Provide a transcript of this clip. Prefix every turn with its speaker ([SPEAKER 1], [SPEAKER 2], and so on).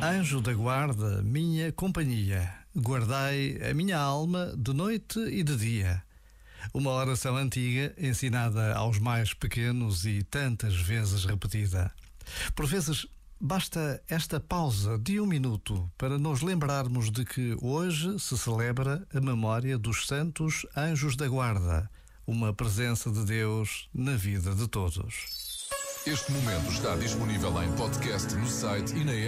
[SPEAKER 1] Anjo da guarda, minha companhia, guardai a minha alma de noite e de dia. Uma oração antiga, ensinada aos mais pequenos e tantas vezes repetida. Por vezes, basta esta pausa de um minuto para nos lembrarmos de que hoje se celebra a memória dos santos anjos da guarda, uma presença de Deus na vida de todos.
[SPEAKER 2] Este momento está disponível em podcast no site e na app.